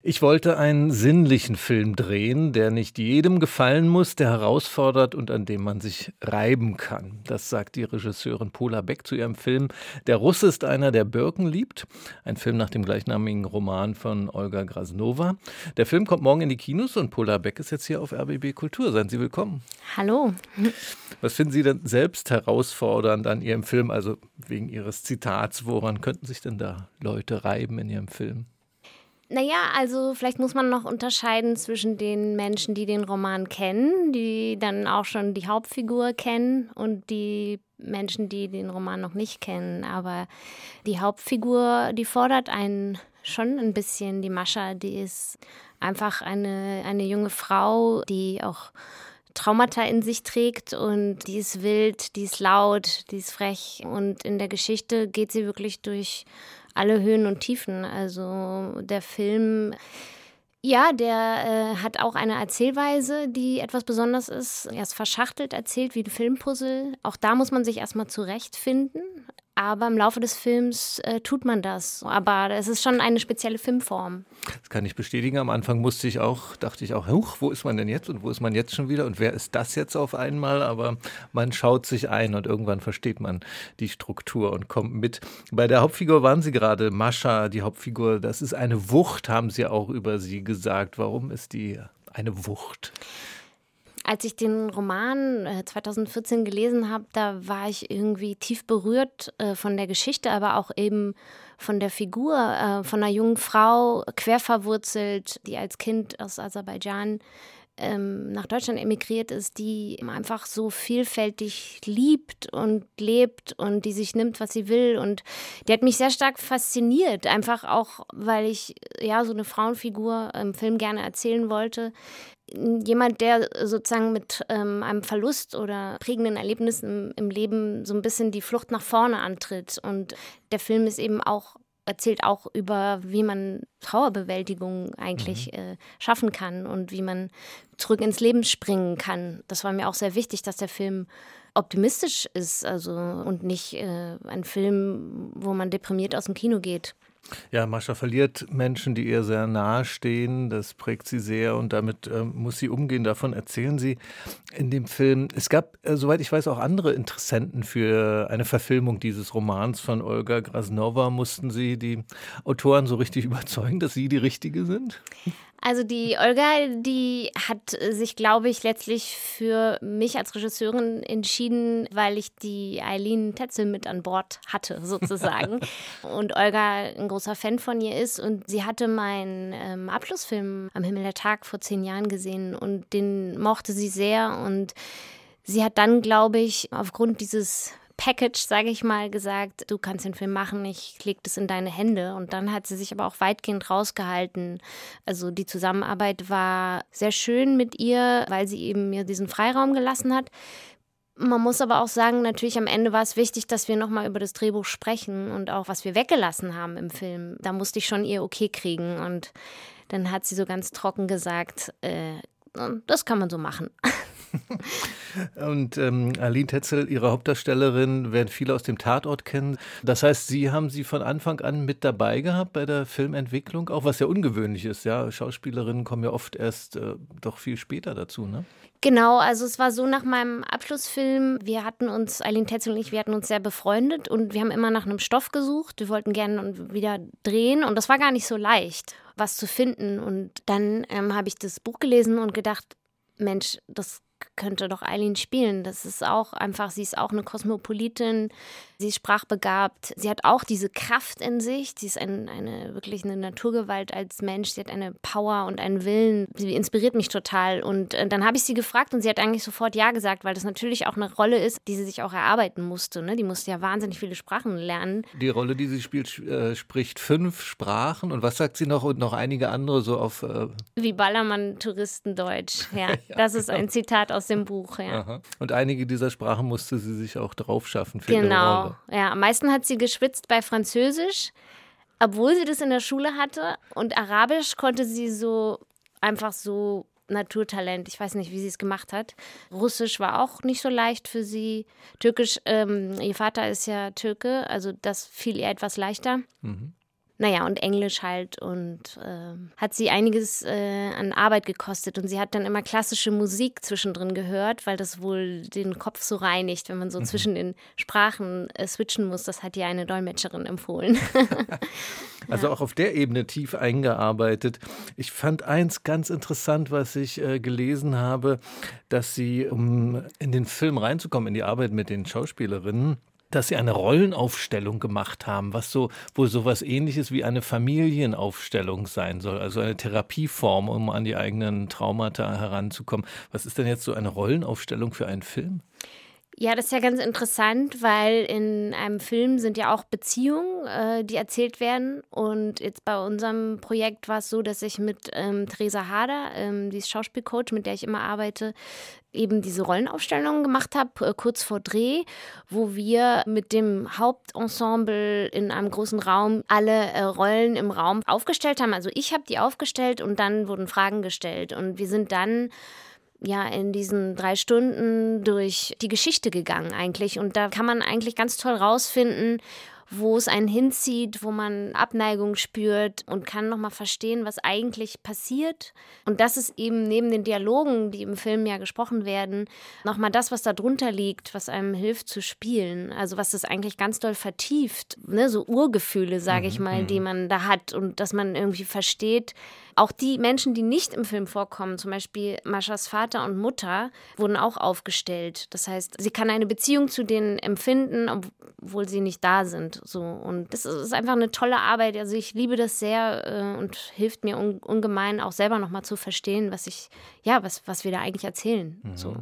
Ich wollte einen sinnlichen Film drehen, der nicht jedem gefallen muss, der herausfordert und an dem man sich reiben kann. Das sagt die Regisseurin Pola Beck zu ihrem Film Der Russe ist einer, der Birken liebt. Ein Film nach dem gleichnamigen Roman von Olga Grasnova. Der Film kommt morgen in die Kinos und Pola Beck ist jetzt hier auf RBB Kultur. Seien Sie willkommen. Hallo. Was finden Sie denn selbst herausfordernd an Ihrem Film? Also wegen Ihres Zitats, woran könnten sich denn da Leute reiben in Ihrem Film? Naja, also vielleicht muss man noch unterscheiden zwischen den Menschen, die den Roman kennen, die dann auch schon die Hauptfigur kennen und die Menschen, die den Roman noch nicht kennen. Aber die Hauptfigur, die fordert einen schon ein bisschen. Die Mascha, die ist einfach eine, eine junge Frau, die auch Traumata in sich trägt und die ist wild, die ist laut, die ist frech. Und in der Geschichte geht sie wirklich durch alle Höhen und Tiefen. Also der Film. Ja, der äh, hat auch eine Erzählweise, die etwas besonders ist. Er ist verschachtelt erzählt wie ein Filmpuzzle. Auch da muss man sich erstmal zurechtfinden. Aber im Laufe des Films äh, tut man das. Aber es ist schon eine spezielle Filmform. Das kann ich bestätigen. Am Anfang musste ich auch, dachte ich auch, huch, wo ist man denn jetzt und wo ist man jetzt schon wieder und wer ist das jetzt auf einmal? Aber man schaut sich ein und irgendwann versteht man die Struktur und kommt mit. Bei der Hauptfigur waren Sie gerade, Mascha, die Hauptfigur, das ist eine Wucht, haben Sie auch über sie gesagt. Warum ist die eine Wucht? Als ich den Roman äh, 2014 gelesen habe, da war ich irgendwie tief berührt äh, von der Geschichte, aber auch eben von der Figur, äh, von einer jungen Frau, querverwurzelt, die als Kind aus Aserbaidschan ähm, nach Deutschland emigriert ist, die einfach so vielfältig liebt und lebt und die sich nimmt, was sie will. Und die hat mich sehr stark fasziniert, einfach auch, weil ich ja so eine Frauenfigur im Film gerne erzählen wollte. Jemand, der sozusagen mit ähm, einem Verlust oder prägenden Erlebnissen im, im Leben so ein bisschen die Flucht nach vorne antritt. Und der Film ist eben auch erzählt auch über, wie man Trauerbewältigung eigentlich mhm. äh, schaffen kann und wie man zurück ins Leben springen kann. Das war mir auch sehr wichtig, dass der Film optimistisch ist, also und nicht äh, ein Film, wo man deprimiert aus dem Kino geht. Ja, Mascha verliert Menschen, die ihr sehr nahe stehen. Das prägt sie sehr und damit äh, muss sie umgehen. Davon erzählen sie in dem Film. Es gab, äh, soweit ich weiß, auch andere Interessenten für eine Verfilmung dieses Romans von Olga Grasnova. Mussten Sie die Autoren so richtig überzeugen, dass Sie die Richtige sind? Also die Olga, die hat sich, glaube ich, letztlich für mich als Regisseurin entschieden, weil ich die Eileen Tetzel mit an Bord hatte, sozusagen. und Olga großer Fan von ihr ist. Und sie hatte meinen ähm, Abschlussfilm am Himmel der Tag vor zehn Jahren gesehen und den mochte sie sehr. Und sie hat dann, glaube ich, aufgrund dieses Package, sage ich mal, gesagt, du kannst den Film machen, ich lege das in deine Hände. Und dann hat sie sich aber auch weitgehend rausgehalten. Also die Zusammenarbeit war sehr schön mit ihr, weil sie eben mir diesen Freiraum gelassen hat. Man muss aber auch sagen, natürlich am Ende war es wichtig, dass wir nochmal über das Drehbuch sprechen und auch was wir weggelassen haben im Film. Da musste ich schon ihr Okay kriegen. Und dann hat sie so ganz trocken gesagt, äh, das kann man so machen. Und ähm, Aline Tetzel, Ihre Hauptdarstellerin, werden viele aus dem Tatort kennen. Das heißt, Sie haben sie von Anfang an mit dabei gehabt bei der Filmentwicklung, auch was ja ungewöhnlich ist. Ja, Schauspielerinnen kommen ja oft erst äh, doch viel später dazu, ne? Genau, also es war so nach meinem Abschlussfilm, wir hatten uns, Aline Tetzel und ich, wir hatten uns sehr befreundet und wir haben immer nach einem Stoff gesucht. Wir wollten gerne wieder drehen und das war gar nicht so leicht, was zu finden. Und dann ähm, habe ich das Buch gelesen und gedacht, Mensch, das könnte doch Eileen spielen. Das ist auch einfach, sie ist auch eine Kosmopolitin, sie ist sprachbegabt, sie hat auch diese Kraft in sich, sie ist ein, eine wirklich eine Naturgewalt als Mensch, sie hat eine Power und einen Willen, sie inspiriert mich total. Und äh, dann habe ich sie gefragt und sie hat eigentlich sofort Ja gesagt, weil das natürlich auch eine Rolle ist, die sie sich auch erarbeiten musste. Ne? Die musste ja wahnsinnig viele Sprachen lernen. Die Rolle, die sie spielt, äh, spricht fünf Sprachen und was sagt sie noch und noch einige andere so auf... Äh Wie Ballermann Touristendeutsch, ja. ja. Das ist ein Zitat aus dem Buch, ja. Aha. Und einige dieser Sprachen musste sie sich auch drauf schaffen für genau. ihre Rolle. Ja, am meisten hat sie geschwitzt bei Französisch, obwohl sie das in der Schule hatte. Und Arabisch konnte sie so einfach so Naturtalent. Ich weiß nicht, wie sie es gemacht hat. Russisch war auch nicht so leicht für sie. Türkisch, ähm, ihr Vater ist ja Türke, also das fiel ihr etwas leichter. Mhm. Naja, und Englisch halt und äh, hat sie einiges äh, an Arbeit gekostet und sie hat dann immer klassische Musik zwischendrin gehört, weil das wohl den Kopf so reinigt, wenn man so mhm. zwischen den Sprachen äh, switchen muss. Das hat ihr eine Dolmetscherin empfohlen. also ja. auch auf der Ebene tief eingearbeitet. Ich fand eins ganz interessant, was ich äh, gelesen habe, dass sie, um in den Film reinzukommen, in die Arbeit mit den Schauspielerinnen, dass sie eine Rollenaufstellung gemacht haben, was so wohl sowas ähnliches wie eine Familienaufstellung sein soll, also eine Therapieform, um an die eigenen Traumata heranzukommen. Was ist denn jetzt so eine Rollenaufstellung für einen Film? Ja, das ist ja ganz interessant, weil in einem Film sind ja auch Beziehungen, äh, die erzählt werden. Und jetzt bei unserem Projekt war es so, dass ich mit ähm, Theresa Hader, ähm, die ist Schauspielcoach, mit der ich immer arbeite, eben diese Rollenaufstellung gemacht habe, äh, kurz vor Dreh, wo wir mit dem Hauptensemble in einem großen Raum alle äh, Rollen im Raum aufgestellt haben. Also ich habe die aufgestellt und dann wurden Fragen gestellt. Und wir sind dann ja in diesen drei Stunden durch die Geschichte gegangen eigentlich. Und da kann man eigentlich ganz toll rausfinden, wo es einen hinzieht, wo man Abneigung spürt und kann nochmal verstehen, was eigentlich passiert. Und das ist eben neben den Dialogen, die im Film ja gesprochen werden, nochmal das, was da drunter liegt, was einem hilft zu spielen. Also was das eigentlich ganz doll vertieft, ne? so Urgefühle, sage ich mhm, mal, die mhm. man da hat und dass man irgendwie versteht, auch die Menschen, die nicht im Film vorkommen, zum Beispiel Maschas Vater und Mutter, wurden auch aufgestellt. Das heißt, sie kann eine Beziehung zu denen empfinden, obwohl sie nicht da sind. So. Und das ist einfach eine tolle Arbeit. Also ich liebe das sehr äh, und hilft mir un ungemein auch selber nochmal zu verstehen, was ich, ja, was, was wir da eigentlich erzählen. Mhm. So.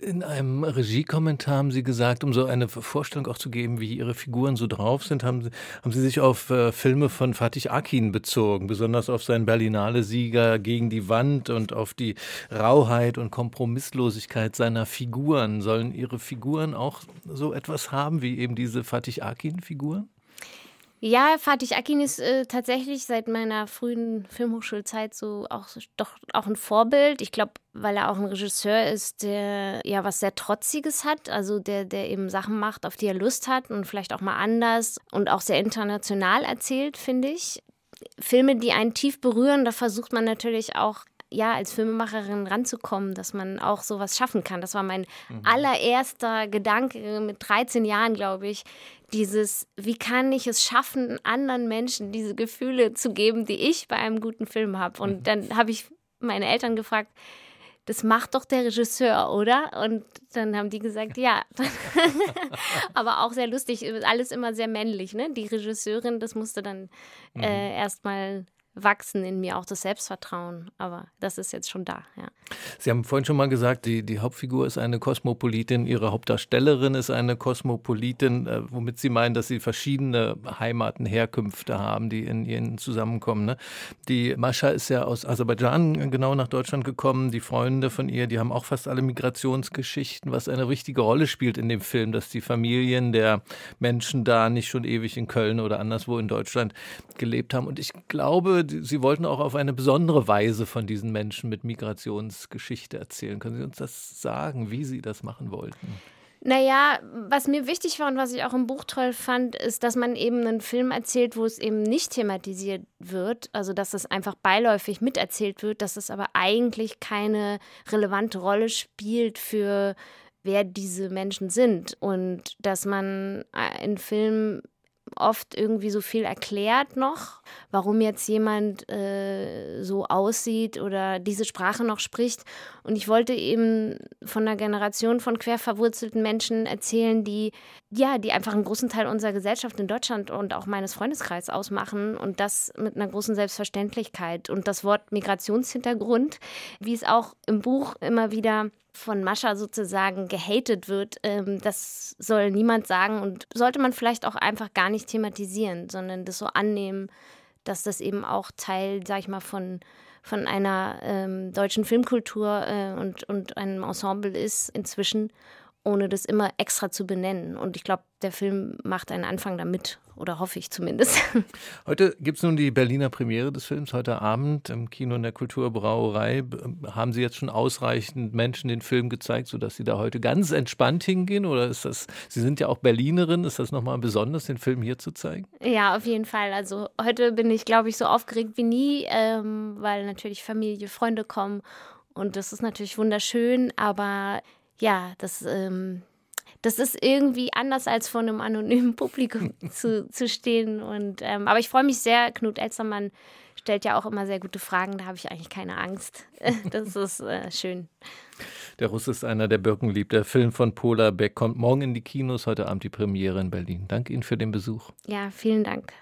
In einem Regiekommentar haben Sie gesagt, um so eine Vorstellung auch zu geben, wie Ihre Figuren so drauf sind, haben Sie, haben Sie sich auf äh, Filme von Fatih Akin bezogen, besonders auf seinen Berlinale-Sieger gegen die Wand und auf die Rauheit und Kompromisslosigkeit seiner Figuren. Sollen Ihre Figuren auch so etwas haben wie eben diese Fatih Akin-Figuren? Ja, Fatih Akin ist äh, tatsächlich seit meiner frühen Filmhochschulzeit so auch doch auch ein Vorbild. Ich glaube, weil er auch ein Regisseur ist, der ja was sehr Trotziges hat, also der, der eben Sachen macht, auf die er Lust hat und vielleicht auch mal anders und auch sehr international erzählt, finde ich. Filme, die einen tief berühren, da versucht man natürlich auch ja, als Filmemacherin ranzukommen, dass man auch sowas schaffen kann. Das war mein mhm. allererster Gedanke mit 13 Jahren, glaube ich. Dieses, wie kann ich es schaffen, anderen Menschen diese Gefühle zu geben, die ich bei einem guten Film habe. Und mhm. dann habe ich meine Eltern gefragt, das macht doch der Regisseur, oder? Und dann haben die gesagt, ja. Aber auch sehr lustig, alles immer sehr männlich, ne? Die Regisseurin, das musste dann mhm. äh, erstmal wachsen in mir auch das Selbstvertrauen. Aber das ist jetzt schon da, ja. Sie haben vorhin schon mal gesagt, die, die Hauptfigur ist eine Kosmopolitin, Ihre Hauptdarstellerin ist eine Kosmopolitin, äh, womit Sie meinen, dass Sie verschiedene Heimaten, Herkünfte haben, die in Ihnen zusammenkommen. Ne? Die Mascha ist ja aus Aserbaidschan genau nach Deutschland gekommen. Die Freunde von ihr, die haben auch fast alle Migrationsgeschichten, was eine wichtige Rolle spielt in dem Film, dass die Familien der Menschen da nicht schon ewig in Köln oder anderswo in Deutschland gelebt haben. Und ich glaube, Sie wollten auch auf eine besondere Weise von diesen Menschen mit Migrationsgeschichte erzählen. Können Sie uns das sagen, wie Sie das machen wollten? Naja, was mir wichtig war und was ich auch im Buch toll fand, ist, dass man eben einen Film erzählt, wo es eben nicht thematisiert wird, also dass es einfach beiläufig miterzählt wird, dass es aber eigentlich keine relevante Rolle spielt für wer diese Menschen sind und dass man in Filmen oft irgendwie so viel erklärt noch, warum jetzt jemand äh, so aussieht oder diese Sprache noch spricht. Und ich wollte eben von einer Generation von quer verwurzelten Menschen erzählen, die ja, die einfach einen großen Teil unserer Gesellschaft in Deutschland und auch meines Freundeskreises ausmachen und das mit einer großen Selbstverständlichkeit. Und das Wort Migrationshintergrund, wie es auch im Buch immer wieder von Mascha sozusagen gehatet wird, ähm, das soll niemand sagen und sollte man vielleicht auch einfach gar nicht thematisieren, sondern das so annehmen, dass das eben auch Teil, sag ich mal, von, von einer ähm, deutschen Filmkultur äh, und, und einem Ensemble ist inzwischen ohne das immer extra zu benennen. Und ich glaube, der Film macht einen Anfang damit, oder hoffe ich zumindest. Heute gibt es nun die Berliner Premiere des Films, heute Abend im Kino in der Kulturbrauerei. Haben Sie jetzt schon ausreichend Menschen den Film gezeigt, sodass Sie da heute ganz entspannt hingehen? Oder ist das, Sie sind ja auch Berlinerin, ist das nochmal besonders, den Film hier zu zeigen? Ja, auf jeden Fall. Also heute bin ich, glaube ich, so aufgeregt wie nie, ähm, weil natürlich Familie, Freunde kommen. Und das ist natürlich wunderschön, aber ja, das, ähm, das ist irgendwie anders als vor einem anonymen Publikum zu, zu stehen. Und, ähm, aber ich freue mich sehr. Knut Elstermann stellt ja auch immer sehr gute Fragen. Da habe ich eigentlich keine Angst. das ist äh, schön. Der Russ ist einer, der Birken liebt. Der Film von Pola Beck kommt morgen in die Kinos, heute Abend die Premiere in Berlin. Danke Ihnen für den Besuch. Ja, vielen Dank.